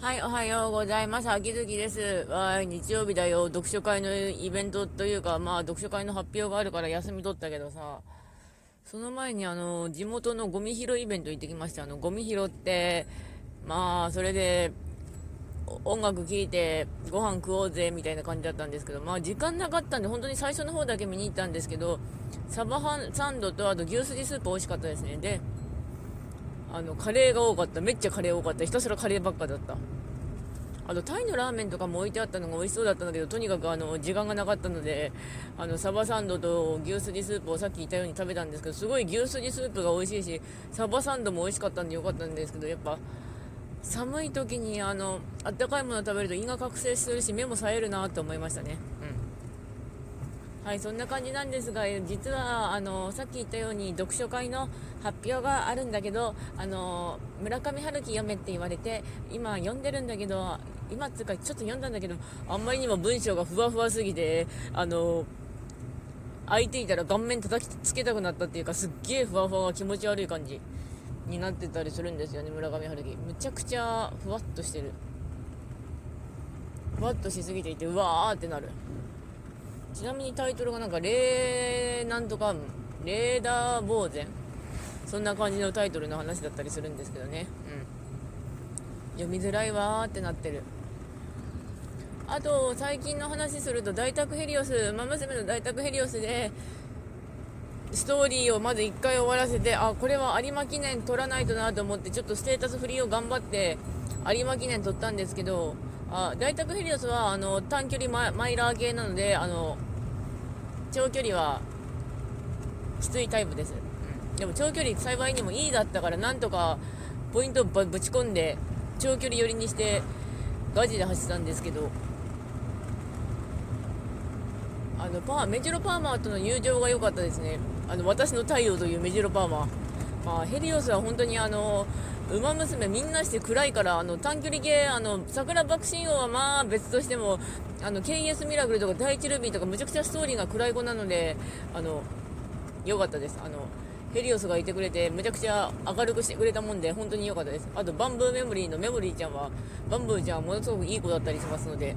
はい、おはようございます。秋月です。わ、日曜日だよ。読書会のイベントというか、まあ、読書会の発表があるから休み取ったけどさ、その前にあの、地元のゴミ拾いイベント行ってきました。あの、ゴミ拾って、まあ、それで、音楽聴いてご飯食おうぜみたいな感じだったんですけど、まあ時間なかったんで本当に最初の方だけ見に行ったんですけど、サバハンサンドとあと牛すじスープ美味しかったですね。で、あの、カレーが多かった。めっちゃカレー多かった。ひたすらカレーばっかだった。あと、タイのラーメンとかも置いてあったのが美味しそうだったんだけど、とにかくあの、時間がなかったので、あの、サバサンドと牛すじスープをさっき言ったように食べたんですけど、すごい牛すじスープが美味しいし、サバサンドも美味しかったんでよかったんですけど、やっぱ、寒い時にあの、あったかいもの食べると胃が覚醒するし、目も冴えるなと思いましたね。はい、そんな感じなんですが、実はあのさっき言ったように読書会の発表があるんだけど、あの村上春樹読めって言われて、今読んでるんだけど、今っていうかちょっと読んだんだけど、あんまりにも文章がふわふわすぎて、あの空いていたら顔面叩きつけたくなったっていうか、すっげえふわふわが気持ち悪い感じになってたりするんですよね、村上春樹。むちゃくちゃふわっとしてる。ふわっとしすぎていて、うわーってなる。ちなみにタイトルがなんか、レーなんとか、レーダー呆然そんな感じのタイトルの話だったりするんですけどね。うん。読みづらいわーってなってる。あと、最近の話すると、大宅ヘリオス、馬娘の大宅ヘリオスで、ストーリーをまず1回終わらせて、あ、これは有馬記念取らないとなと思って、ちょっとステータスフリーを頑張って、有馬記念取ったんですけど、あ大宅ヘリオスはあの短距離ママイラー系なのであの長距離はきついタイプです、でも長距離幸いにもいいだったからなんとかポイントをぶち込んで長距離寄りにしてガチで走ったんですけど。あのパーメジロパーマーとの友情が良かったですね。あの私の太陽というメジロパーマ、あ、ヘリオスは本当にあのウマ娘みんなして暗いから、あの、短距離系、あの、桜爆心王はまあ別としても、あの、KS ミラクルとか第一ルビーとかむちゃくちゃストーリーが暗い子なので、あの、良かったです。あの、ヘリオスがいてくれて、むちゃくちゃ明るくしてくれたもんで、本当に良かったです。あと、バンブーメモリーのメモリーちゃんは、バンブーちゃんはものすごくいい子だったりしますので、うん。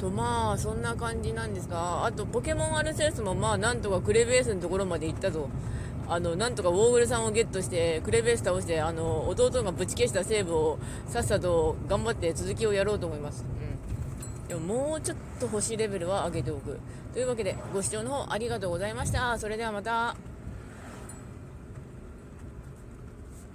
とまあそんな感じなんですがあとポケモンアルセウスもまあなんとかクレベースのところまで行ったぞ。あのなんとかウォーグルさんをゲットしてクレベース倒してあの弟がぶち消したセーブをさっさと頑張って続きをやろうと思います、うん、でももうちょっと星レベルは上げておく。というわけでご視聴の方ありがとうございました。それではまた。